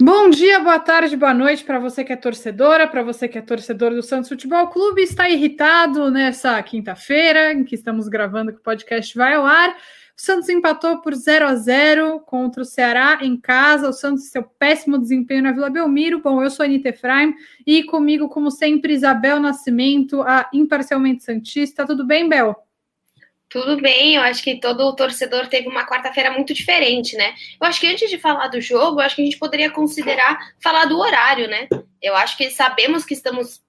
Bom dia, boa tarde, boa noite para você que é torcedora, para você que é torcedor do Santos Futebol Clube. Está irritado nessa quinta-feira, em que estamos gravando que o podcast vai ao ar. O Santos empatou por 0 a 0 contra o Ceará em casa. O Santos, seu péssimo desempenho na Vila Belmiro. Bom, eu sou a Anitta Efraim e comigo, como sempre, Isabel Nascimento, a imparcialmente Santista. Tudo bem, Bel? Tudo bem, eu acho que todo torcedor teve uma quarta-feira muito diferente, né? Eu acho que antes de falar do jogo, acho que a gente poderia considerar falar do horário, né? Eu acho que sabemos que estamos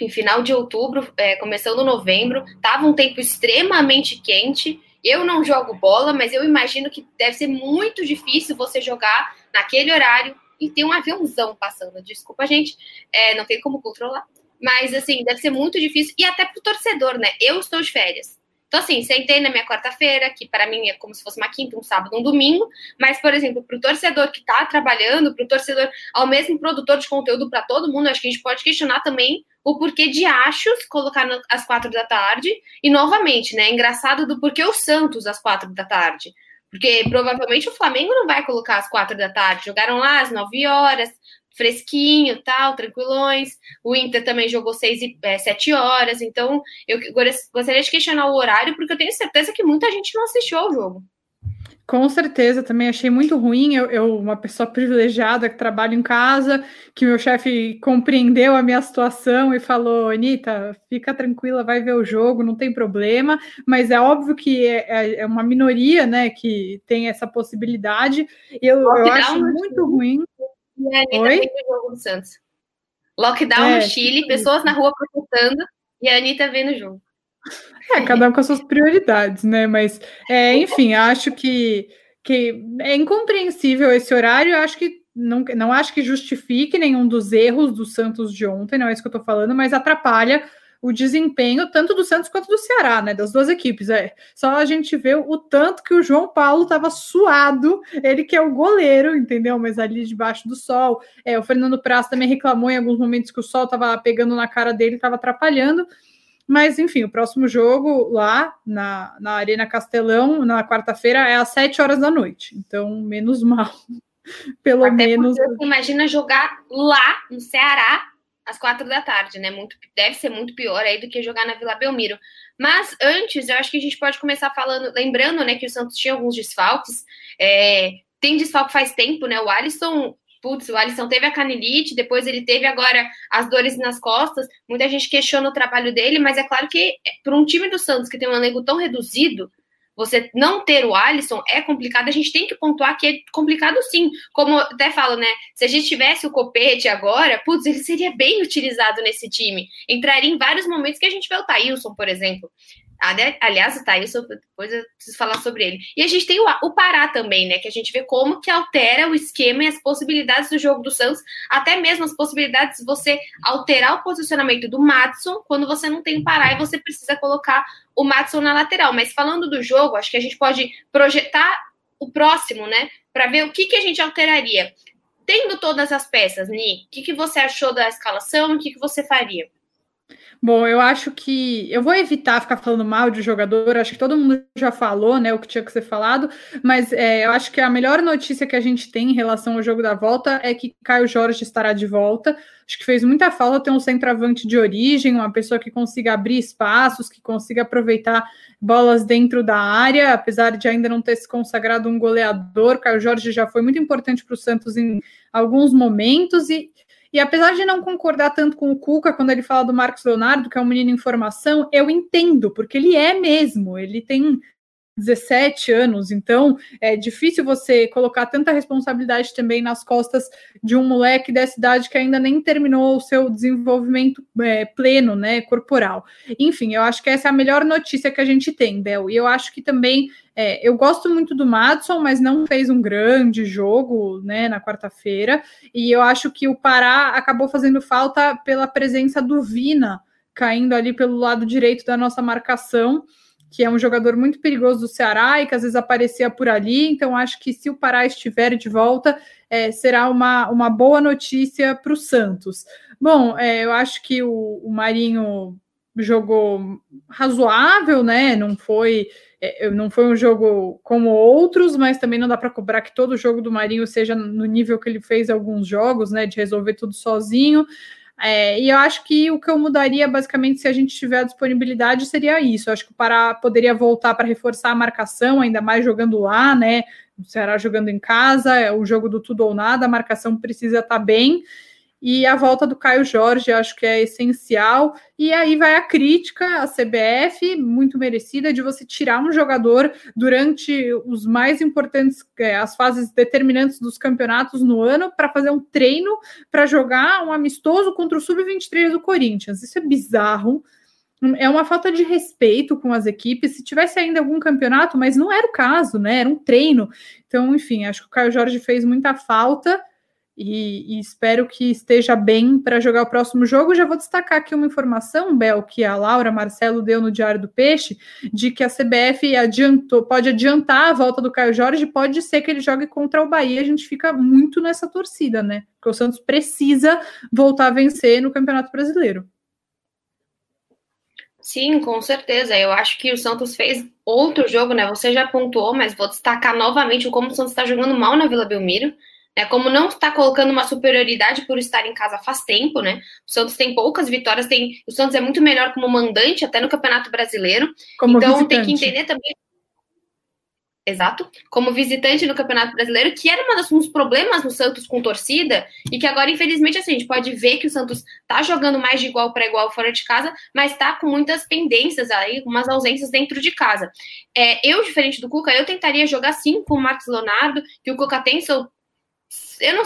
em final de outubro, é, começando novembro, tava um tempo extremamente quente. Eu não jogo bola, mas eu imagino que deve ser muito difícil você jogar naquele horário e ter um aviãozão passando. Desculpa, gente, é, não tem como controlar. Mas, assim, deve ser muito difícil. E até pro torcedor, né? Eu estou de férias. Então, assim, sentei na minha quarta-feira, que para mim é como se fosse uma quinta, um sábado, um domingo, mas, por exemplo, para o torcedor que está trabalhando, para o torcedor, ao mesmo produtor de conteúdo para todo mundo, acho que a gente pode questionar também o porquê de achos colocar às quatro da tarde, e novamente, né, engraçado do porquê o Santos às quatro da tarde. Porque provavelmente o Flamengo não vai colocar às quatro da tarde. Jogaram lá às nove horas, fresquinho, tal, tranquilões. O Inter também jogou seis e é, sete horas. Então, eu gostaria de questionar o horário, porque eu tenho certeza que muita gente não assistiu ao jogo. Com certeza, também achei muito ruim. Eu, eu, uma pessoa privilegiada que trabalho em casa, que meu chefe compreendeu a minha situação e falou: Anitta, fica tranquila, vai ver o jogo, não tem problema. Mas é óbvio que é, é, é uma minoria, né, que tem essa possibilidade. Eu, eu acho muito ruim. E a Anitta Oi? o jogo do Santos. Lockdown é, no Chile, pessoas na rua protestando e a Anitta vendo o jogo. É, cada um com as suas prioridades, né? Mas, é, enfim, acho que, que é incompreensível esse horário. Acho que não, não acho que justifique nenhum dos erros do Santos de ontem, não é isso que eu tô falando, mas atrapalha o desempenho tanto do Santos quanto do Ceará, né? Das duas equipes. É só a gente vê o tanto que o João Paulo estava suado, ele que é o goleiro, entendeu? Mas ali debaixo do sol. É, o Fernando Praça também reclamou em alguns momentos que o sol estava pegando na cara dele, estava atrapalhando. Mas, enfim, o próximo jogo lá na, na Arena Castelão, na quarta-feira, é às sete horas da noite. Então, menos mal. Pelo Até menos. Imagina jogar lá no Ceará às quatro da tarde, né? Muito, deve ser muito pior aí do que jogar na Vila Belmiro. Mas antes, eu acho que a gente pode começar falando, lembrando, né, que o Santos tinha alguns desfalques. É, tem desfalque faz tempo, né? O Alisson, putz, o Alisson teve a canelite, depois ele teve agora as dores nas costas. Muita gente questiona o trabalho dele, mas é claro que para um time do Santos que tem um elenco tão reduzido, você não ter o Alisson é complicado, a gente tem que pontuar que é complicado sim. Como até falo, né? Se a gente tivesse o Copete agora, putz, ele seria bem utilizado nesse time. Entraria em vários momentos que a gente vê o Thailson, por exemplo. Aliás, o Thailson, depois eu preciso falar sobre ele. E a gente tem o, o Pará também, né? Que a gente vê como que altera o esquema e as possibilidades do jogo do Santos, até mesmo as possibilidades de você alterar o posicionamento do Matson quando você não tem o Pará e você precisa colocar o Matson na lateral. Mas falando do jogo, acho que a gente pode projetar o próximo, né? Para ver o que, que a gente alteraria. Tendo todas as peças, Ni, o que, que você achou da escalação? O que, que você faria? Bom, eu acho que eu vou evitar ficar falando mal de jogador, acho que todo mundo já falou, né, o que tinha que ser falado, mas é, eu acho que a melhor notícia que a gente tem em relação ao jogo da volta é que Caio Jorge estará de volta. Acho que fez muita falta ter um centroavante de origem, uma pessoa que consiga abrir espaços, que consiga aproveitar bolas dentro da área, apesar de ainda não ter se consagrado um goleador. Caio Jorge já foi muito importante para o Santos em alguns momentos e e apesar de não concordar tanto com o Cuca quando ele fala do Marcos Leonardo, que é um menino em formação, eu entendo, porque ele é mesmo, ele tem 17 anos, então é difícil você colocar tanta responsabilidade também nas costas de um moleque dessa idade que ainda nem terminou o seu desenvolvimento é, pleno, né, corporal. Enfim, eu acho que essa é a melhor notícia que a gente tem, Bel, e eu acho que também é, eu gosto muito do Madison, mas não fez um grande jogo, né, na quarta-feira, e eu acho que o Pará acabou fazendo falta pela presença do Vina, caindo ali pelo lado direito da nossa marcação, que é um jogador muito perigoso do Ceará e que às vezes aparecia por ali. Então, acho que se o Pará estiver de volta, é, será uma, uma boa notícia para o Santos. Bom, é, eu acho que o, o Marinho jogou razoável, né? Não foi é, não foi um jogo como outros, mas também não dá para cobrar que todo jogo do Marinho seja no nível que ele fez alguns jogos, né? De resolver tudo sozinho. É, e eu acho que o que eu mudaria, basicamente, se a gente tiver a disponibilidade, seria isso. Eu acho que o Pará poderia voltar para reforçar a marcação, ainda mais jogando lá, né? O Ceará jogando em casa, é o jogo do tudo ou nada, a marcação precisa estar tá bem e a volta do Caio Jorge acho que é essencial. E aí vai a crítica à CBF, muito merecida, de você tirar um jogador durante os mais importantes, é, as fases determinantes dos campeonatos no ano, para fazer um treino para jogar um amistoso contra o Sub-23 do Corinthians. Isso é bizarro. É uma falta de respeito com as equipes. Se tivesse ainda algum campeonato, mas não era o caso, né? Era um treino. Então, enfim, acho que o Caio Jorge fez muita falta e, e, espero que esteja bem para jogar o próximo jogo. Já vou destacar aqui uma informação, Bel, que a Laura Marcelo deu no Diário do Peixe, de que a CBF adiantou, pode adiantar a volta do Caio Jorge, pode ser que ele jogue contra o Bahia. A gente fica muito nessa torcida, né? Porque o Santos precisa voltar a vencer no Campeonato Brasileiro. Sim, com certeza. Eu acho que o Santos fez outro jogo, né? Você já pontuou, mas vou destacar novamente como o Santos está jogando mal na Vila Belmiro. Né? Como não está colocando uma superioridade por estar em casa faz tempo, né? O Santos tem poucas vitórias, tem o Santos é muito melhor como mandante até no Campeonato Brasileiro. Como então visitante. tem que entender também Exato. Como visitante no Campeonato Brasileiro, que era um dos problemas no Santos com torcida, e que agora, infelizmente, assim, a gente pode ver que o Santos tá jogando mais de igual para igual fora de casa, mas tá com muitas pendências aí, umas ausências dentro de casa. É, eu, diferente do Cuca, eu tentaria jogar sim com o Marcos Leonardo, que o Cuca tem seu eu não,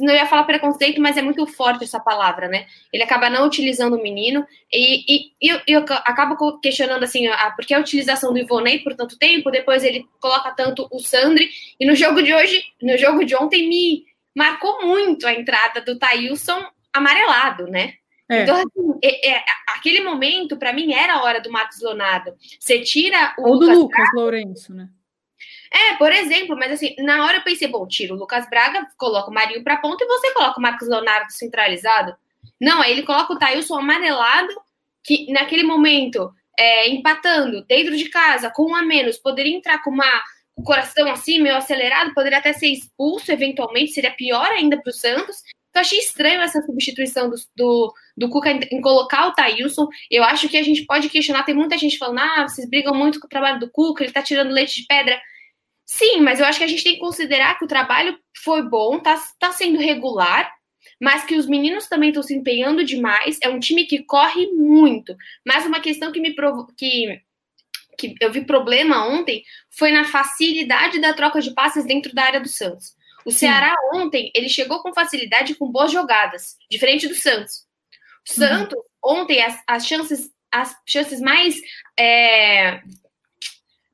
não ia falar preconceito, mas é muito forte essa palavra, né? Ele acaba não utilizando o menino e, e, e eu, eu, acabo questionando assim, a, porque a utilização do Ivonei por tanto tempo, depois ele coloca tanto o Sandri, e no jogo de hoje, no jogo de ontem, me marcou muito a entrada do Thailson amarelado, né? É. Então, assim, é, é, aquele momento, para mim, era a hora do Marcos Leonardo. Você tira o. Ou do Lucas, Lucas Lourenço, né? É, por exemplo, mas assim, na hora eu pensei, bom, tiro o Lucas Braga, coloca o Marinho para ponta e você coloca o Marcos Leonardo centralizado. Não, aí ele coloca o Thailson amarelado, que naquele momento, é, empatando dentro de casa, com um a menos, poderia entrar com uma, o coração assim, meio acelerado, poderia até ser expulso eventualmente, seria pior ainda para o Santos. Então, achei estranho essa substituição do, do, do Cuca em, em, colocar o Thailson. Eu acho que a gente pode questionar, tem muita gente falando, ah, vocês brigam muito com o trabalho do Cuca, ele tá tirando leite de pedra. Sim, mas eu acho que a gente tem que considerar que o trabalho foi bom, tá, tá sendo regular, mas que os meninos também estão se empenhando demais. É um time que corre muito. Mas uma questão que me provo que, que eu vi problema ontem foi na facilidade da troca de passes dentro da área do Santos. O Ceará Sim. ontem ele chegou com facilidade com boas jogadas, diferente do Santos. O uhum. Santos ontem as, as chances as chances mais é...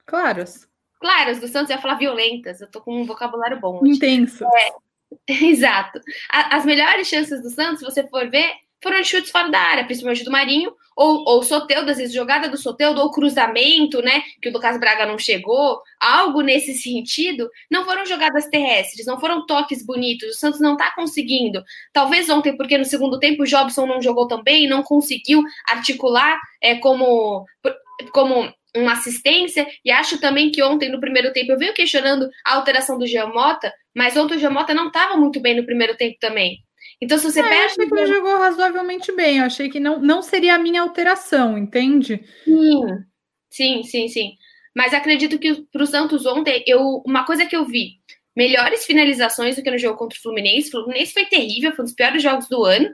claras Claro, as do Santos eu ia falar violentas, eu tô com um vocabulário bom. Hoje. Intenso. É, exato. A, as melhores chances do Santos, se você for ver, foram de chutes fora da área, principalmente do Marinho, ou, ou Soteudo, às vezes jogada do Soteudo, ou cruzamento, né? Que o Lucas Braga não chegou, algo nesse sentido. Não foram jogadas terrestres, não foram toques bonitos. O Santos não tá conseguindo. Talvez ontem, porque no segundo tempo o Jobson não jogou também, não conseguiu articular é, como. como uma assistência, e acho também que ontem, no primeiro tempo, eu venho questionando a alteração do Giamota, mas ontem o Giamota não estava muito bem no primeiro tempo também. Então, se você ah, perde. Eu achei que ele jogou razoavelmente bem, eu achei que não, não seria a minha alteração, entende? Sim, sim, sim, sim. Mas acredito que para o Santos ontem, eu, uma coisa que eu vi, melhores finalizações do que no jogo contra o Fluminense. O Fluminense foi terrível, foi um dos piores jogos do ano.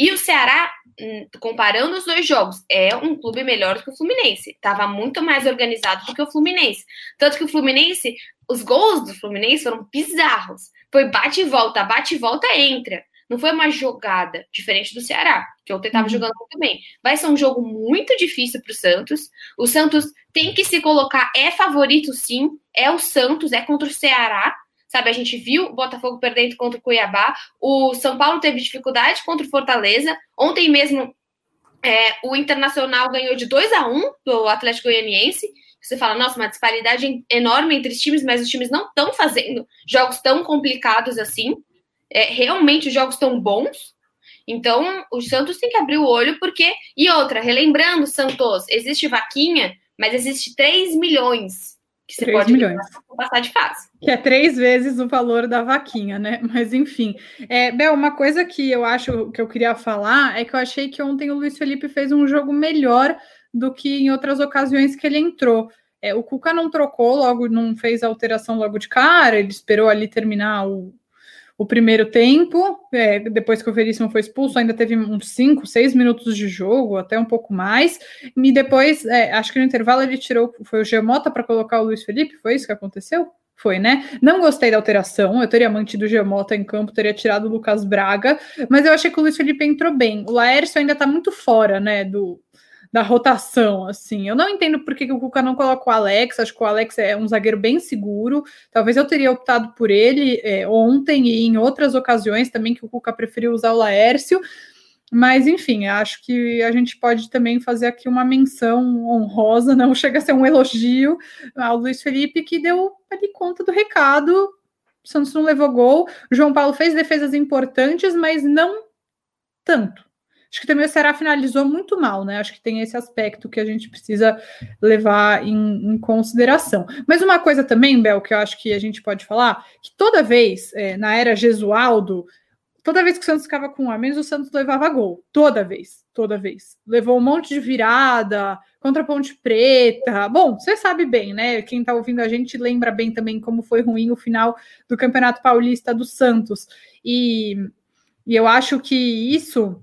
E o Ceará Hum, comparando os dois jogos, é um clube melhor do que o Fluminense. Estava muito mais organizado do que o Fluminense. Tanto que o Fluminense, os gols do Fluminense foram bizarros. Foi bate e volta, bate e volta, entra. Não foi uma jogada diferente do Ceará, que ontem estava uhum. jogando muito bem. Vai ser um jogo muito difícil para o Santos. O Santos tem que se colocar, é favorito sim, é o Santos, é contra o Ceará, sabe? A gente viu o Botafogo perdendo contra o Cuiabá, o São Paulo teve dificuldade contra o Fortaleza, ontem mesmo É, o Internacional ganhou de 2 a 1 do Atlético Goianiense. Você fala, nossa, uma disparidade enorme entre os times, mas os times não estão fazendo jogos tão complicados assim. É, realmente os jogos estão bons. Então, o Santos tem que abrir o olho, porque. E outra, relembrando, Santos, existe vaquinha, mas existe 3 milhões que você 3 pode milhões. passar de fase. Que é três vezes o valor da vaquinha, né? Mas enfim. É, Bel, uma coisa que eu acho que eu queria falar é que eu achei que ontem o Luiz Felipe fez um jogo melhor do que em outras ocasiões que ele entrou. É, o Cuca não trocou logo, não fez alteração logo de cara, ele esperou ali terminar o, o primeiro tempo, é, depois que o Veríssimo foi expulso, ainda teve uns 5, 6 minutos de jogo, até um pouco mais. E depois, é, acho que no intervalo ele tirou, foi o Geomota para colocar o Luiz Felipe, foi isso que aconteceu? Foi, né? Não gostei da alteração, eu teria mantido o Geomota em campo, teria tirado o Lucas Braga, mas eu achei que o Luiz Felipe entrou bem. O Laércio ainda está muito fora, né, do, da rotação, assim. Eu não entendo por que, o Cuca não coloca o Alex, acho que o Alex é um zagueiro bem seguro. Talvez eu teria optado por ele é, ontem e em outras ocasiões também que o Cuca preferiu usar o Laércio. Mas, enfim, acho que a gente pode também fazer aqui uma menção honrosa, não chega a ser um elogio ao Luiz Felipe, que deu ali conta do recado. O Santos não levou gol. João Paulo fez defesas importantes, mas não tanto. Acho que também o Ceará finalizou muito mal, né? Acho que tem esse aspecto que a gente precisa levar em, em consideração. Mas uma coisa também, Bel, que eu acho que a gente pode falar, que toda vez, é, na era Gesualdo, toda vez que o Santos ficava com um a menos, o Santos levava gol. Toda vez, toda vez. Levou um monte de virada contra a Ponte Preta. Bom, você sabe bem, né? Quem tá ouvindo a gente lembra bem também como foi ruim o final do Campeonato Paulista do Santos. E, e eu acho que isso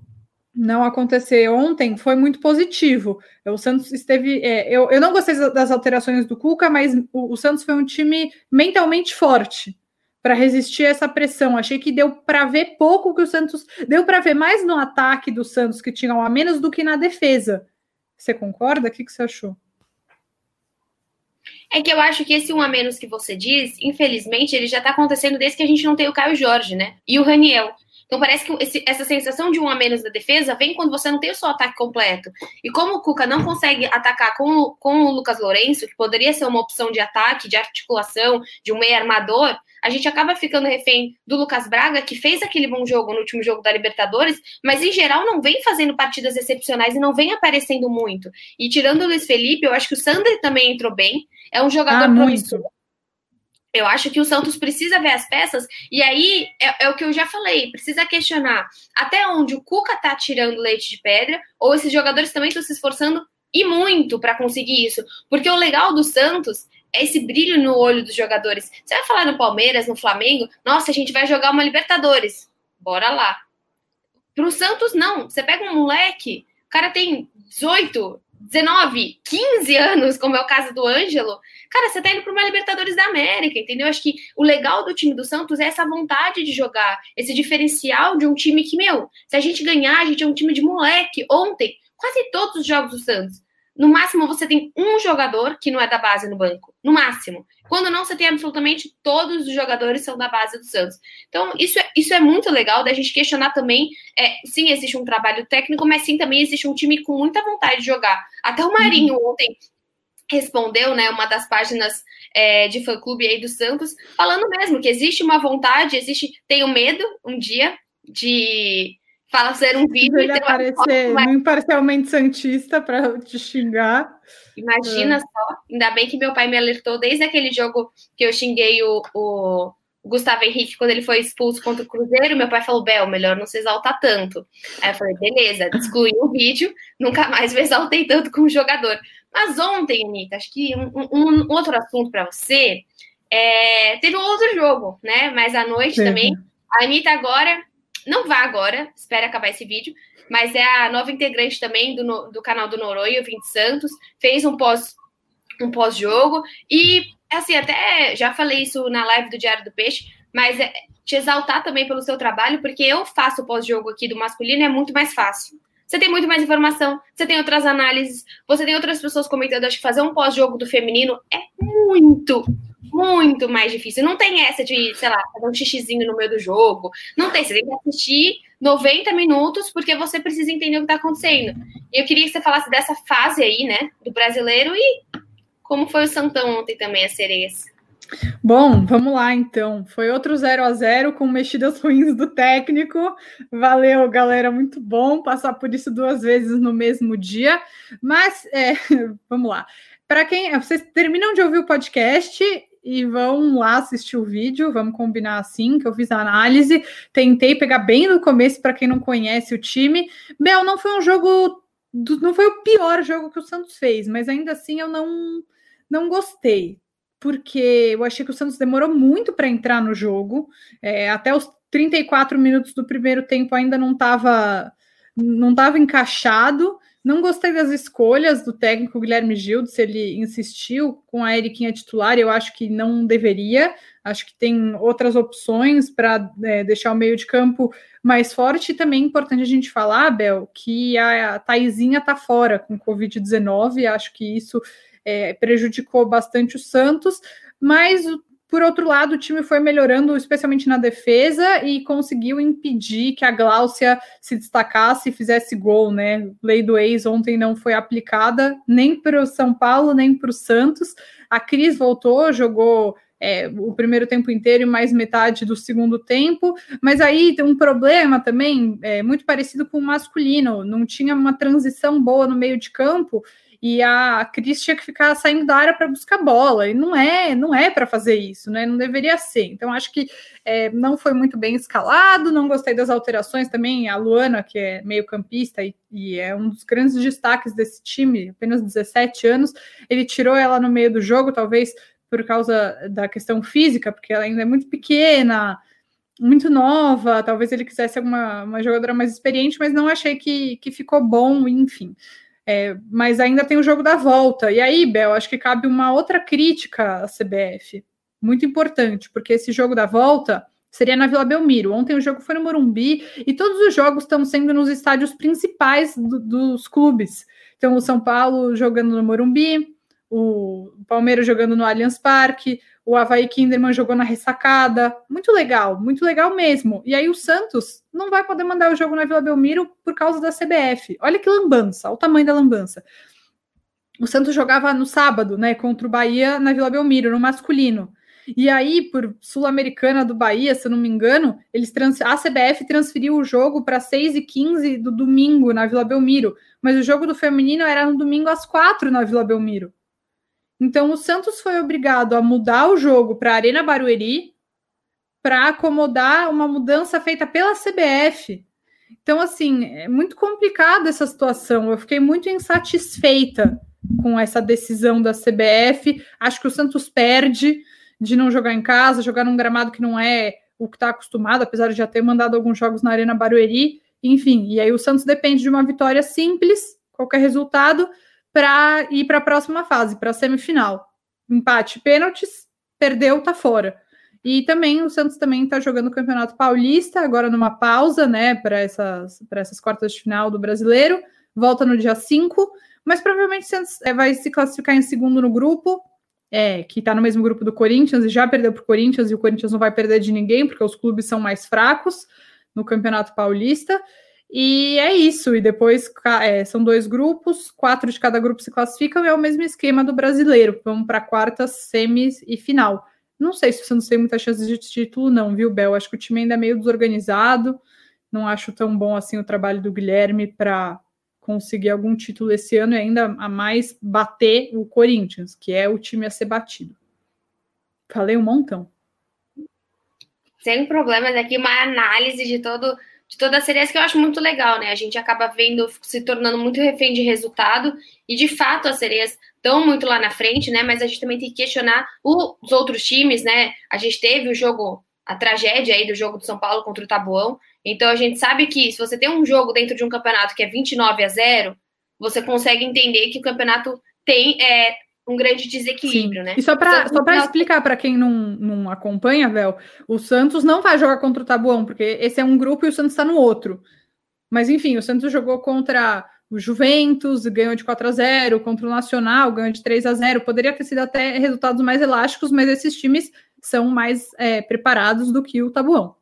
não acontecer ontem foi muito positivo. O Santos esteve. É, eu, eu não gostei das alterações do Cuca, mas o, o Santos foi um time mentalmente forte para resistir a essa pressão. Achei que deu para ver pouco que o Santos. Deu para ver mais no ataque do Santos, que tinham a menos, do que na defesa. Você concorda? O que, que você achou? É que eu acho que esse um a menos que você diz, infelizmente, ele já está acontecendo desde que a gente não tem o Caio Jorge, né? E o Raniel. Então parece que esse, essa sensação de um a menos da defesa vem quando você não tem o seu ataque completo. E como o Cuca não consegue atacar com, com o Lucas Lourenço, que poderia ser uma opção de ataque, de articulação, de um meio armador, a gente acaba ficando refém do Lucas Braga, que fez aquele bom jogo no último jogo da Libertadores, mas em geral não vem fazendo partidas excepcionais e não vem aparecendo muito. E tirando o Luiz Felipe, eu acho que o Sander também entrou bem. É um jogador ah, promissor. Eu acho que o Santos precisa ver as peças, e aí é, é, o que eu já falei: precisa questionar até onde o Cuca tá tirando leite de pedra, ou esses jogadores também estão se esforçando e muito para conseguir isso. Porque o legal do Santos é esse brilho no olho dos jogadores. Você vai falar no Palmeiras, no Flamengo, nossa, a gente vai jogar uma Libertadores. Bora lá. Pro Santos, não. Você pega um moleque, o cara tem 18, 19, 15 anos, como é o caso do Ângelo, cara, você tá indo para uma Libertadores da América, entendeu? Acho que o legal do time do Santos é essa vontade de jogar, esse diferencial de um time que, meu, se a gente ganhar, a gente é um time de moleque. Ontem, quase todos os jogos do Santos, no máximo você tem um jogador que não é da base no banco. No máximo. Quando não, você tem absolutamente todos os jogadores são da base do Santos. Então, isso é, isso é muito legal da gente questionar também. É, sim, existe um trabalho técnico, mas sim também existe um time com muita vontade de jogar. Até o Marinho uhum. ontem respondeu, né, uma das páginas é, de fã-clube aí do Santos, falando mesmo que existe uma vontade, existe, tenho medo um dia de fazer um vídeo ele aparecer uma... imparcialmente santista para te xingar. Imagina é. só, ainda bem que meu pai me alertou desde aquele jogo que eu xinguei o, o Gustavo Henrique quando ele foi expulso contra o Cruzeiro. Meu pai falou: Bel, melhor não se exaltar tanto. Aí eu falei: beleza, excluí o vídeo, nunca mais me exaltei tanto com o jogador. Mas ontem, Anitta, acho que um, um, um outro assunto para você. É, teve um outro jogo, né? Mas à noite Sim. também. A Anitta agora não vá agora, espera acabar esse vídeo, mas é a nova integrante também do, do canal do Noronha, o Vinte Santos, fez um pós um pós-jogo e assim, até já falei isso na live do Diário do Peixe, mas é, te exaltar também pelo seu trabalho, porque eu faço o pós-jogo aqui do masculino é muito mais fácil. Você tem muito mais informação, você tem outras análises, você tem outras pessoas comentando. Acho que fazer um pós-jogo do feminino é muito, muito mais difícil. Não tem essa de, sei lá, fazer um xixizinho no meio do jogo. Não tem. Você tem que assistir 90 minutos porque você precisa entender o que está acontecendo. E eu queria que você falasse dessa fase aí, né, do brasileiro e como foi o Santão ontem também, as sereias. Bom, vamos lá então. Foi outro 0 a 0 com mexidas ruins do técnico. Valeu, galera, muito bom passar por isso duas vezes no mesmo dia. Mas é, vamos lá. Para quem vocês terminam de ouvir o podcast e vão lá assistir o vídeo, vamos combinar assim, que eu fiz a análise, tentei pegar bem no começo para quem não conhece o time. Bel, não foi um jogo, não foi o pior jogo que o Santos fez, mas ainda assim eu não não gostei porque eu achei que o Santos demorou muito para entrar no jogo. É, até os 34 minutos do primeiro tempo ainda não estava não tava encaixado. Não gostei das escolhas do técnico Guilherme Gildo, se ele insistiu com a Eriquinha titular, eu acho que não deveria. Acho que tem outras opções para é, deixar o meio de campo mais forte. E também é importante a gente falar, Bel, que a Taizinha está fora com Covid-19. Acho que isso é, prejudicou bastante o Santos, mas por outro lado, o time foi melhorando, especialmente na defesa, e conseguiu impedir que a Gláucia se destacasse e fizesse gol, né? Lei do ex ontem não foi aplicada nem para o São Paulo, nem para o Santos. A Cris voltou, jogou é, o primeiro tempo inteiro e mais metade do segundo tempo, mas aí tem um problema também, é, muito parecido com o masculino, não tinha uma transição boa no meio de campo e a Cris tinha que ficar saindo da área para buscar bola, e não é, não é para fazer isso, né? Não deveria ser. Então, acho que é, não foi muito bem escalado, não gostei das alterações também. A Luana, que é meio-campista e, e, é um dos grandes destaques desse time, apenas 17 anos, ele tirou ela no meio do jogo, talvez por causa da questão física, porque ela ainda é muito pequena. Muito nova, talvez ele quisesse alguma uma jogadora mais experiente, mas não achei que, que ficou bom, enfim. É, mas ainda tem o jogo da volta. E aí, Bel, acho que cabe uma outra crítica à CBF, muito importante, porque esse jogo da volta seria na Vila Belmiro. Ontem o jogo foi no Morumbi e todos os jogos estão sendo nos estádios principais do, dos clubes. Então, o São Paulo jogando no Morumbi, o Palmeiras jogando no Allianz Parque, o Havaí Kinderman jogou na ressacada. Muito legal, muito legal mesmo. E aí o Santos não vai poder mandar o jogo na Vila Belmiro por causa da CBF. Olha que lambança, o tamanho da lambança. O Santos jogava no sábado, né, contra o Bahia na Vila Belmiro, no masculino. E aí, por Sul-Americana do Bahia, se eu não me engano, eles trans... a CBF transferiu o jogo para 6 e 15 do domingo na Vila Belmiro. Mas o jogo do feminino era no domingo às 4 na Vila Belmiro. Então, o Santos foi obrigado a mudar o jogo para a Arena Barueri para acomodar uma mudança feita pela CBF. Então, assim, é muito complicada essa situação. Eu fiquei muito insatisfeita com essa decisão da CBF. Acho que o Santos perde de não jogar em casa, jogar num gramado que não é o que está acostumado, apesar de já ter mandado alguns jogos na Arena Barueri. Enfim, e aí o Santos depende de uma vitória simples, qualquer resultado, para ir para a próxima fase, para a semifinal. Empate, pênaltis, perdeu, tá fora. E também o Santos também está jogando o Campeonato Paulista, agora numa pausa, né, para essas, essas quartas de final do brasileiro. Volta no dia 5, mas provavelmente o Santos é, vai se classificar em segundo no grupo, é, que está no mesmo grupo do Corinthians e já perdeu para o Corinthians, e o Corinthians não vai perder de ninguém, porque os clubes são mais fracos no Campeonato Paulista. E é isso. E depois é, são dois grupos, quatro de cada grupo se classificam e é o mesmo esquema do brasileiro. Vamos para quartas, semis e final. Não sei se o Santos tem muita chance de título, não, viu, Bel? Acho que o time ainda é meio desorganizado. Não acho tão bom assim o trabalho do Guilherme para conseguir algum título esse ano e ainda a mais bater o Corinthians, que é o time a ser batido. Falei um montão. Sem problemas aqui, uma análise de todo de todas as séries que eu acho muito legal, né? A gente acaba vendo, se tornando muito refém de resultado, e de fato as sereias estão muito lá na frente, né? Mas a gente também tem que questionar os outros times, né? A gente teve o jogo, a tragédia aí do jogo do São Paulo contra o Tabuão. Então a gente sabe que se você tem um jogo dentro de um campeonato que é 29 a 0, você consegue entender que o campeonato tem é, um grande desequilíbrio, Sim. né? E só para só para explicar para quem não, não acompanha, Vel, o Santos não vai jogar contra o Tabuão, porque esse é um grupo e o Santos está no outro. Mas enfim, o Santos jogou contra o Juventus ganhou de 4 a 0 contra o Nacional, ganhou de 3 a 0 Poderia ter sido até resultados mais elásticos, mas esses times são mais é, preparados do que o Tabuão.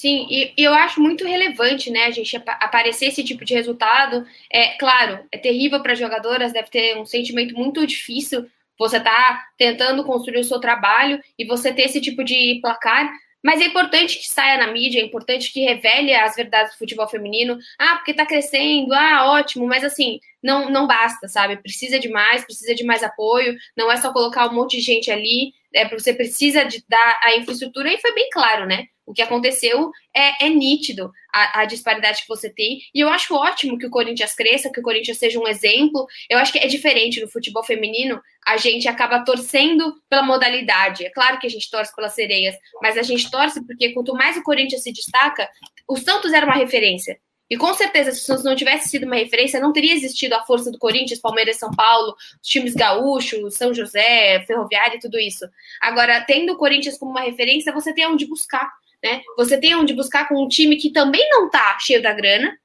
Sim, e, e, eu acho muito relevante, né, a gente ap aparecer esse tipo de resultado. É claro, é terrível para as jogadoras, deve ter um sentimento muito difícil. Você tá tentando construir o seu trabalho e você ter esse tipo de placar, mas é importante que saia na mídia, é importante que revele as verdades do futebol feminino. Ah, porque tá crescendo, ah, ótimo, mas assim, não, não basta, sabe? Precisa de mais, precisa de mais apoio, não é só colocar um monte de gente ali, é, você precisa de dar a infraestrutura, e foi bem claro, né? O que aconteceu é, é nítido a, a, disparidade que você tem. E eu acho ótimo que o Corinthians cresça, que o Corinthians seja um exemplo. Eu acho que é diferente no futebol feminino. A gente acaba torcendo pela modalidade. É claro que a gente torce pelas sereias, mas a gente torce porque quanto mais o Corinthians se destaca, o Santos era uma referência. E com certeza, se o Santos não tivesse sido uma referência, não teria existido a força do Corinthians, Palmeiras, São Paulo, os times gaúchos, São José, Ferroviária e tudo isso. Agora, tendo o Corinthians como uma referência, você tem onde buscar né? Você tem onde buscar com um time que também não tá cheio da grana,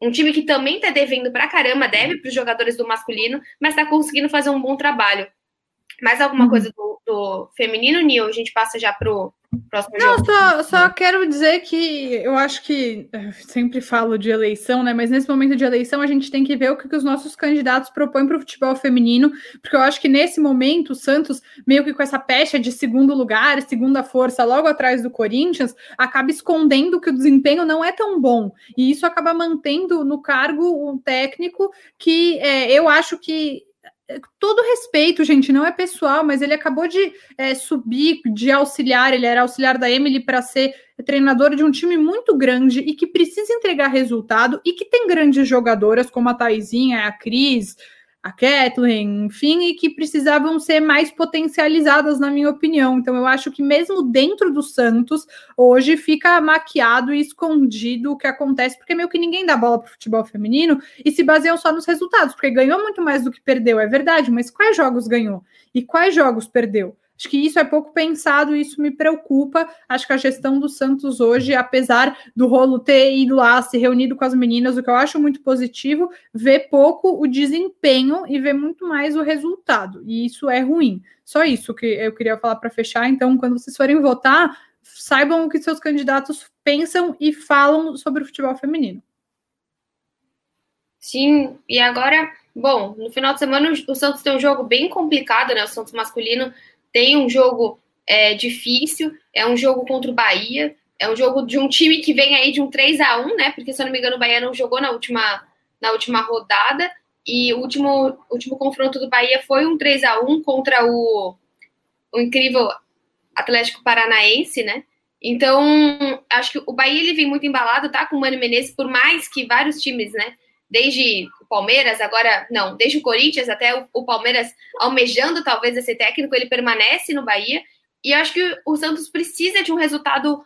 um time que também tá devendo pra caramba, deve para os jogadores do masculino, mas tá conseguindo fazer um bom trabalho. Mais alguma uhum. coisa do, do feminino, Nil? A gente passa já pro, próximo Não, jogo. Só, só quero dizer que eu acho que eu sempre falo de eleição, né? Mas nesse momento de eleição a gente tem que ver o que, que os nossos candidatos propõem para o futebol feminino, porque eu acho que nesse momento o Santos, meio que com essa pecha de segundo lugar, segunda força, logo atrás do Corinthians, acaba escondendo que o desempenho não é tão bom. E isso acaba mantendo no cargo um técnico que é, eu acho que todo respeito, gente, não é pessoal, mas ele acabou de é, subir de auxiliar, ele era auxiliar da Emily para ser treinador de um time muito grande e que precisa entregar resultado e que tem grandes jogadoras como a Taizinha, a Cris, a Kathleen, enfim, e que precisavam ser mais potencializadas, na minha opinião. Então, eu acho que mesmo dentro do Santos, hoje fica maquiado e escondido o que acontece, porque meio que ninguém dá bola para o futebol feminino e se baseiam só nos resultados, porque ganhou muito mais do que perdeu, é verdade, mas quais jogos ganhou e quais jogos perdeu? Acho que isso é pouco pensado e isso me preocupa. Acho que a gestão do Santos hoje, apesar do rolo ter ido lá, se reunido com as meninas, o que eu acho muito positivo, vê pouco o desempenho e vê muito mais o resultado. E isso é ruim. Só isso que eu queria falar para fechar. Então, quando vocês forem votar, saibam o que seus candidatos pensam e falam sobre o futebol feminino. Sim, e agora, bom, no final de semana o Santos tem um jogo bem complicado, né? O Santos masculino tem um jogo é, difícil, é um jogo contra o Bahia, é um jogo de um time que vem aí de um 3 a 1 né? Porque, se eu não me engano, o Bahia não jogou na última, na última rodada. E o último, último confronto do Bahia foi um 3 a 1 contra o, o incrível Atlético Paranaense, né? Então, acho que o Bahia ele vem muito embalado, tá? Com o Mano Menezes, por mais que vários times, né? Desde o Palmeiras, agora, não, desde o Corinthians até o, o Palmeiras almejando talvez esse técnico, ele permanece no Bahia. E acho que o Santos precisa de um resultado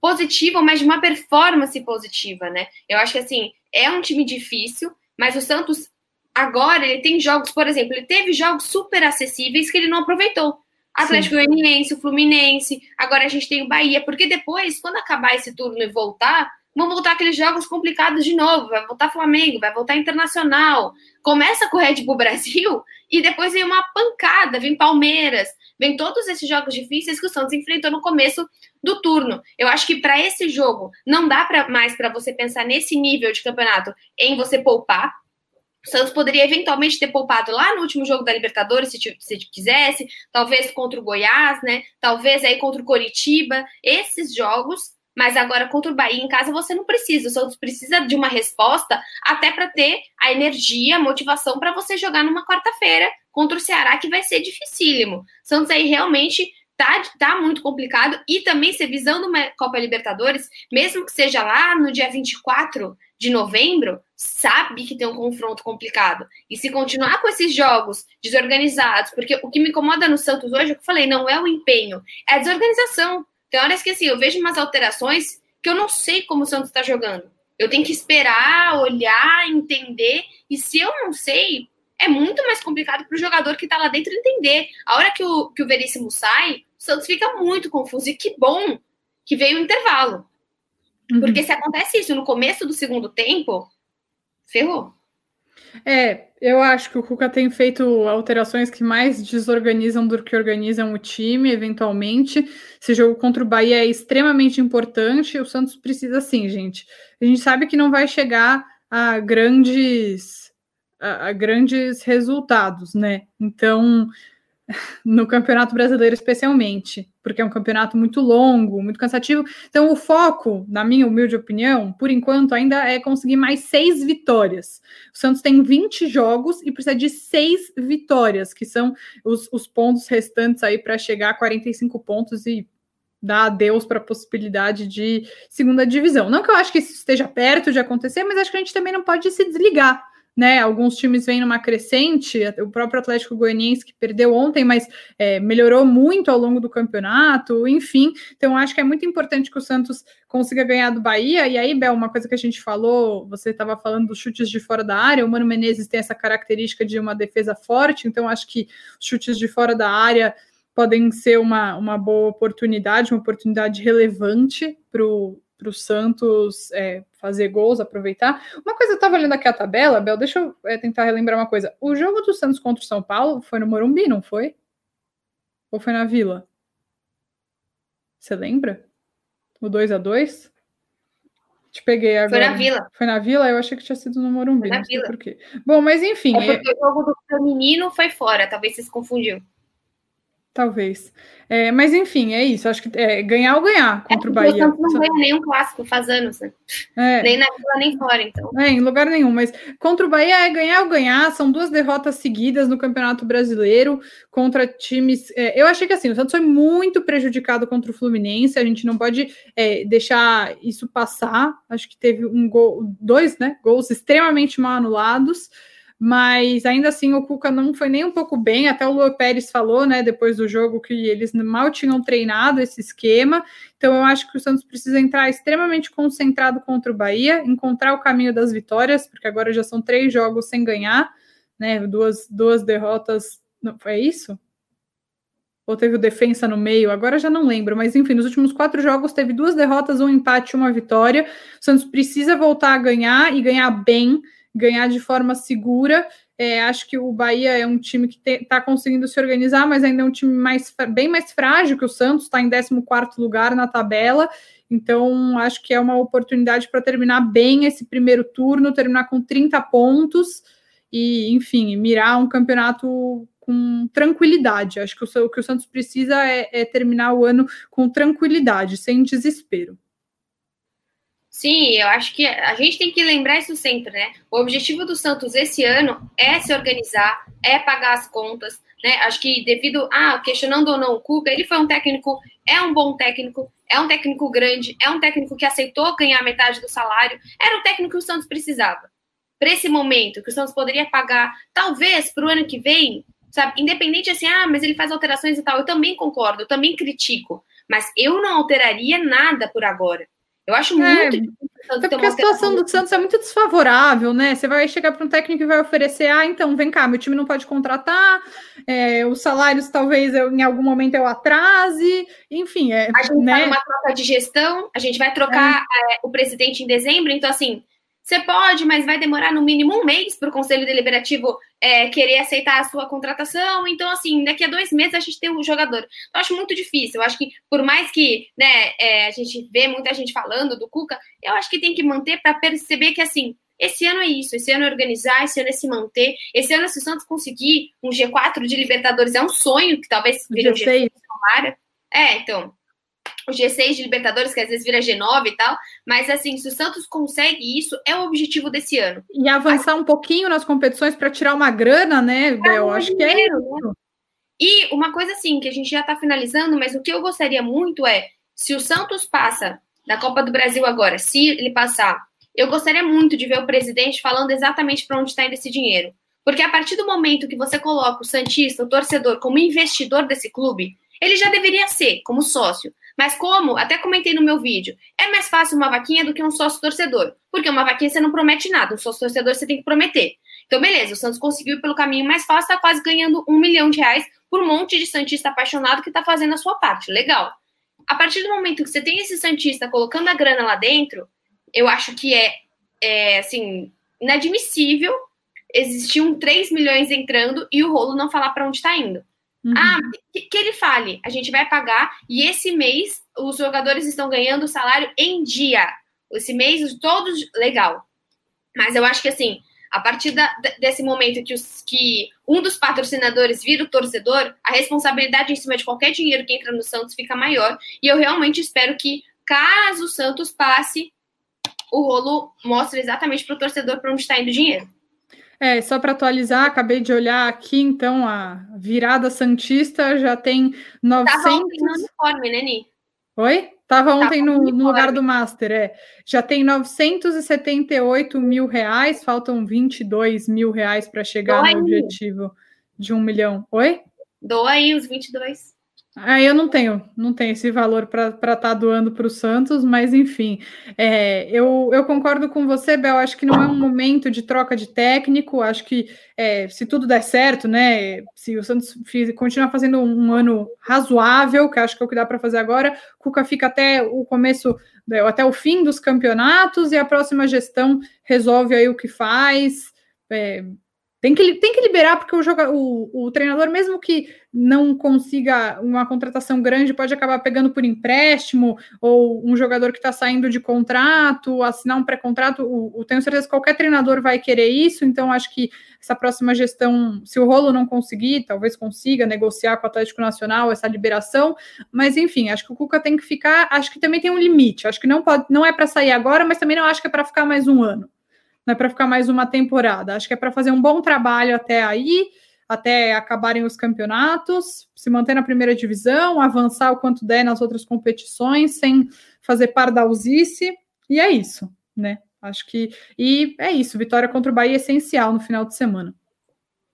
positivo, mas de uma performance positiva, né? Eu acho que assim, é um time difícil, mas o Santos agora ele tem jogos, por exemplo, ele teve jogos super acessíveis que ele não aproveitou. Atlético Goianiense, o Fluminense, agora a gente tem o Bahia, porque depois, quando acabar esse turno e voltar, vão voltar aqueles jogos complicados de novo, vai voltar Flamengo, vai voltar Internacional. Começa com o Red Bull Brasil e depois vem uma pancada, vem Palmeiras, vem todos esses jogos difíceis que o Santos enfrentou no começo do turno. Eu acho que para esse jogo não dá pra, mais para você pensar nesse nível de campeonato em você poupar. O Santos poderia eventualmente ter poupado lá no último jogo da Libertadores, se, se quisesse, talvez contra o Goiás, né? Talvez aí contra o Coritiba. Esses jogos mas agora contra o Bahia em casa você não precisa. O Santos precisa de uma resposta até para ter a energia, a motivação para você jogar numa quarta-feira contra o Ceará, que vai ser dificílimo. Santos aí realmente tá, tá muito complicado. E também, se visando uma Copa Libertadores, mesmo que seja lá no dia 24 de novembro, sabe que tem um confronto complicado. E se continuar com esses jogos desorganizados, porque o que me incomoda no Santos hoje, eu falei, não é o empenho, é a desorganização. Tem horas que assim, eu vejo umas alterações que eu não sei como o Santos está jogando. Eu tenho que esperar, olhar, entender. E se eu não sei, é muito mais complicado para o jogador que está lá dentro entender. A hora que o, que o Veríssimo sai, o Santos fica muito confuso. E que bom que veio o intervalo. Uhum. Porque se acontece isso no começo do segundo tempo, ferrou. É, eu acho que o Cuca tem feito alterações que mais desorganizam do que organizam o time, eventualmente. Esse jogo contra o Bahia é extremamente importante. O Santos precisa, sim, gente. A gente sabe que não vai chegar a grandes, a, a grandes resultados, né? Então, no Campeonato Brasileiro, especialmente, porque é um campeonato muito longo, muito cansativo. Então, o foco, na minha humilde opinião, por enquanto, ainda é conseguir mais seis vitórias. O Santos tem 20 jogos e precisa de seis vitórias, que são os, os pontos restantes aí para chegar a 45 pontos e dar adeus para a possibilidade de segunda divisão. Não que eu acho que isso esteja perto de acontecer, mas acho que a gente também não pode se desligar né? Alguns times vêm numa crescente, o próprio Atlético Goianiense que perdeu ontem, mas é, melhorou muito ao longo do campeonato, enfim. Então, acho que é muito importante que o Santos consiga ganhar do Bahia. E aí, Bel, uma coisa que a gente falou, você estava falando dos chutes de fora da área, o Mano Menezes tem essa característica de uma defesa forte, então acho que chutes de fora da área podem ser uma, uma boa oportunidade, uma oportunidade relevante para o para o Santos é, fazer gols, aproveitar. Uma coisa, eu estava olhando aqui a tabela, Bel, deixa eu é, tentar relembrar uma coisa. O jogo do Santos contra o São Paulo foi no Morumbi, não foi? Ou foi na Vila? Você lembra? O 2 a 2 Te peguei agora. Foi na Vila. Foi na Vila? Eu achei que tinha sido no Morumbi, foi na Vila. por quê. Bom, mas enfim. É porque é... o jogo do feminino foi fora, talvez você se confundiu. Talvez. É, mas enfim, é isso. Acho que é ganhar ou ganhar contra é, o Bahia. O Santos não ganha nenhum clássico faz anos, né? É. Nem na vila, nem fora, então. É, em lugar nenhum. Mas contra o Bahia é ganhar ou ganhar. São duas derrotas seguidas no Campeonato Brasileiro contra times. É, eu achei que assim, o Santos foi muito prejudicado contra o Fluminense. A gente não pode é, deixar isso passar. Acho que teve um gol, dois, né? Gols extremamente mal anulados mas ainda assim o Cuca não foi nem um pouco bem. Até o Lua Pérez falou, né, depois do jogo, que eles mal tinham treinado esse esquema. Então eu acho que o Santos precisa entrar extremamente concentrado contra o Bahia, encontrar o caminho das vitórias, porque agora já são três jogos sem ganhar, né? Duas, duas derrotas. Não, foi isso? ou teve o defensa no meio, agora já não lembro, mas enfim, nos últimos quatro jogos teve duas derrotas, um empate uma vitória. O Santos precisa voltar a ganhar e ganhar bem ganhar de forma segura. É, acho que o Bahia é um time que está conseguindo se organizar, mas ainda é um time mais, bem mais frágil que o Santos, está em 14 lugar na tabela. Então, acho que é uma oportunidade para terminar bem esse primeiro turno, terminar com 30 pontos e, enfim, mirar um campeonato com tranquilidade. Acho que o, o que o Santos precisa é, é terminar o ano com tranquilidade, sem desespero. Sim, eu acho que a gente tem que lembrar isso sempre, né? O objetivo do Santos esse ano é se organizar, é pagar as contas, né? Acho que devido a questionando ou não o Cuca, ele foi um técnico, é um bom técnico, é um técnico grande, é um técnico que aceitou ganhar metade do salário, era o técnico que o Santos precisava. Para esse momento, que o Santos poderia pagar, talvez para o ano que vem, sabe? Independente assim, ah, mas ele faz alterações e tal, eu também concordo, eu também critico, mas eu não alteraria nada por agora. Eu acho é, muito é porque a situação do Santos é muito desfavorável, né? Você vai chegar para um técnico e vai oferecer, ah, então vem cá, meu time não pode contratar, é, os salários talvez eu, em algum momento eu atrase, enfim. É, a gente né? uma troca de gestão, a gente vai trocar é. é. o presidente em dezembro, então assim, você pode, mas vai demorar no mínimo um mês para o Conselho Deliberativo é, querer aceitar a sua contratação. Então, assim, daqui a dois meses a gente tem um jogador. Eu acho muito difícil. Eu acho que, por mais que né, é, a gente vê muita gente falando do Cuca, eu acho que tem que manter para perceber que, assim, esse ano é isso, esse ano é organizar, esse ano é se manter. Esse ano, se o Santos conseguir um G4 de Libertadores, é um sonho, que talvez vire um G6. É, então, o G6 de Libertadores, que às vezes vira G9 e tal, mas assim, se o Santos consegue isso, é o objetivo desse ano. E avançar um pouquinho nas competições para tirar uma grana, né, Bel? É, Acho que é isso. Né? E uma coisa assim, que a gente já está finalizando, mas o que eu gostaria muito é, se o Santos passa da Copa do Brasil agora, se ele passar, eu gostaria muito de ver o presidente falando exatamente para onde está indo esse dinheiro. Porque a partir do momento que você coloca o Santista, o torcedor, como investidor desse clube, ele já deveria ser, como sócio. Mas como, até comentei no meu vídeo, é mais fácil uma vaquinha do que um sócio torcedor. Porque uma vaquinha você não promete nada, um sócio torcedor você tem que prometer. Então, beleza, o Santos conseguiu pelo caminho mais fácil, está quase ganhando um milhão de reais por um monte de Santista apaixonado que está fazendo a sua parte. Legal. a partir do momento que você tem esse Santista colocando a grana lá dentro, eu acho que é, é assim, inadmissível existir um 3 milhões entrando e o rolo não falar para onde está indo. Uhum. Ah, que, que, ele fale, a gente vai pagar e esse mês os jogadores estão ganhando o salário em dia. Esse mês, todos, legal. Mas eu acho que assim, a partir da, desse momento que, os, que um dos patrocinadores vira o torcedor, a responsabilidade em cima de qualquer dinheiro que entra no Santos fica maior. E eu realmente espero que, caso o Santos passe, o rolo mostre exatamente para o torcedor para onde está indo o dinheiro. É, só para atualizar, acabei de olhar aqui, então, a virada Santista já tem 900... Tava ontem no uniforme, né, Ni? Oi? Tava ontem no, no, lugar do Master, é. Já tem 978 mil reais, faltam 22 mil reais para chegar Doa no aí. objetivo de um milhão. Oi? Doa aí os 22. Ah, eu não tenho, não tenho esse valor para estar tá doando para o Santos, mas enfim, é, eu, eu concordo com você, Bel. Acho que não é um momento de troca de técnico. Acho que é, se tudo der certo, né? Se o Santos fiz, continuar fazendo um ano razoável, que acho que é o que dá para fazer agora, Cuca fica até o começo, né, até o fim dos campeonatos e a próxima gestão resolve aí o que faz. É, tem que, tem que liberar, porque o, joga, o, o treinador, mesmo que não consiga uma contratação grande, pode acabar pegando por empréstimo, ou um jogador que está saindo de contrato, assinar um pré-contrato. O, tenho certeza que qualquer treinador vai querer isso, então acho que essa próxima gestão, se o rolo não conseguir, talvez consiga negociar com o Atlético Nacional essa liberação, mas enfim, acho que o Cuca tem que ficar, acho que também tem um limite, acho que não pode, não é para sair agora, mas também não acho que é para ficar mais um ano não é para ficar mais uma temporada. Acho que é para fazer um bom trabalho até aí, até acabarem os campeonatos, se manter na primeira divisão, avançar o quanto der nas outras competições, sem fazer pardalzice, e é isso, né? Acho que. E é isso, vitória contra o Bahia é essencial no final de semana.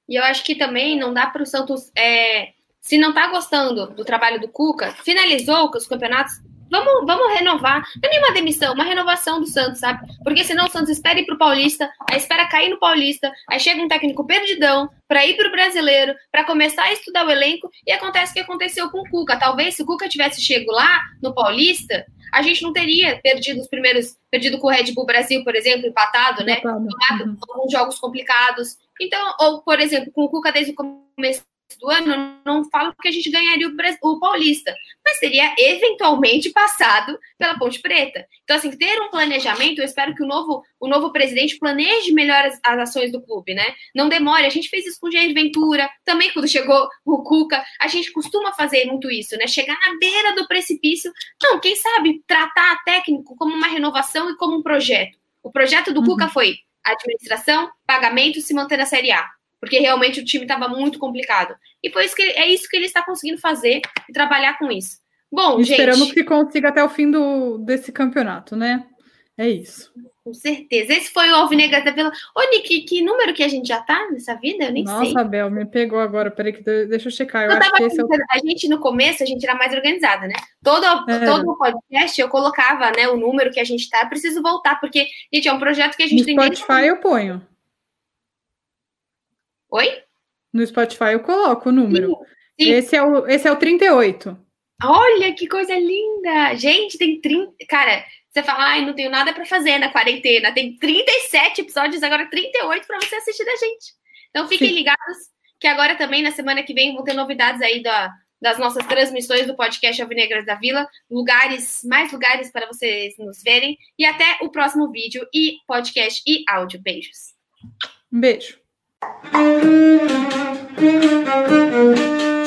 E eu acho que também não dá para o Santos. É, se não está gostando do trabalho do Cuca, finalizou os campeonatos, Vamos, vamos renovar. Não é nem uma demissão, uma renovação do Santos, sabe? Porque senão o Santos espera ir pro Paulista, aí espera cair no Paulista, aí chega um técnico perdidão para ir pro brasileiro, para começar a estudar o elenco, e acontece o que aconteceu com o Cuca. Talvez se o Cuca tivesse chego lá no Paulista, a gente não teria perdido os primeiros, perdido com o Red Bull Brasil, por exemplo, empatado, né? Empatado. Uhum. Alguns jogos complicados. Então, ou, por exemplo, com o Cuca desde o começo do ano, não falo que a gente ganharia o, o Paulista, mas seria eventualmente passado pela Ponte Preta. Então, assim, ter um planejamento, eu espero que o novo, o novo presidente planeje melhor as, as ações do clube, né? Não demore. A gente fez isso com o Jair Ventura, também quando chegou o Cuca, a gente costuma fazer muito isso, né? Chegar na beira do precipício. Não, quem sabe tratar técnico como uma renovação e como um projeto. O projeto do uhum. Cuca foi administração, pagamento, se manter na Série A porque realmente o time estava muito complicado. E foi isso que é isso que ele está conseguindo fazer e trabalhar com isso. Bom, gente. Esperamos que consiga até o fim do, desse campeonato, né? É isso. Com certeza. Esse foi o Alvinegras da Vila. Ô, Nick, que número que a gente já tá nessa vida? Eu nem Nossa, sei. Nossa, Bel, me pegou agora. Peraí, que deixa eu checar. Eu, eu acho que esse é o... A gente, no começo, a gente era mais organizada, né? Todo, é. todo o podcast eu colocava né, o número que a gente tá. Eu preciso voltar, porque, gente, é um projeto que a gente no tem. Spotify eu ponho. Oi? No Spotify eu coloco o número. Sim, sim. Esse, é o, esse é o 38. Olha que coisa linda! Gente, tem 30. Cara, você fala, ai, não tenho nada para fazer na quarentena. Tem 37 episódios, agora 38 para você assistir da gente. Então fiquem sim. ligados, que agora também, na semana que vem, vão ter novidades aí da, das nossas transmissões do podcast Alvinegras da Vila. Lugares, mais lugares para vocês nos verem. E até o próximo vídeo e podcast e áudio. Beijos. Um beijo. Thank you.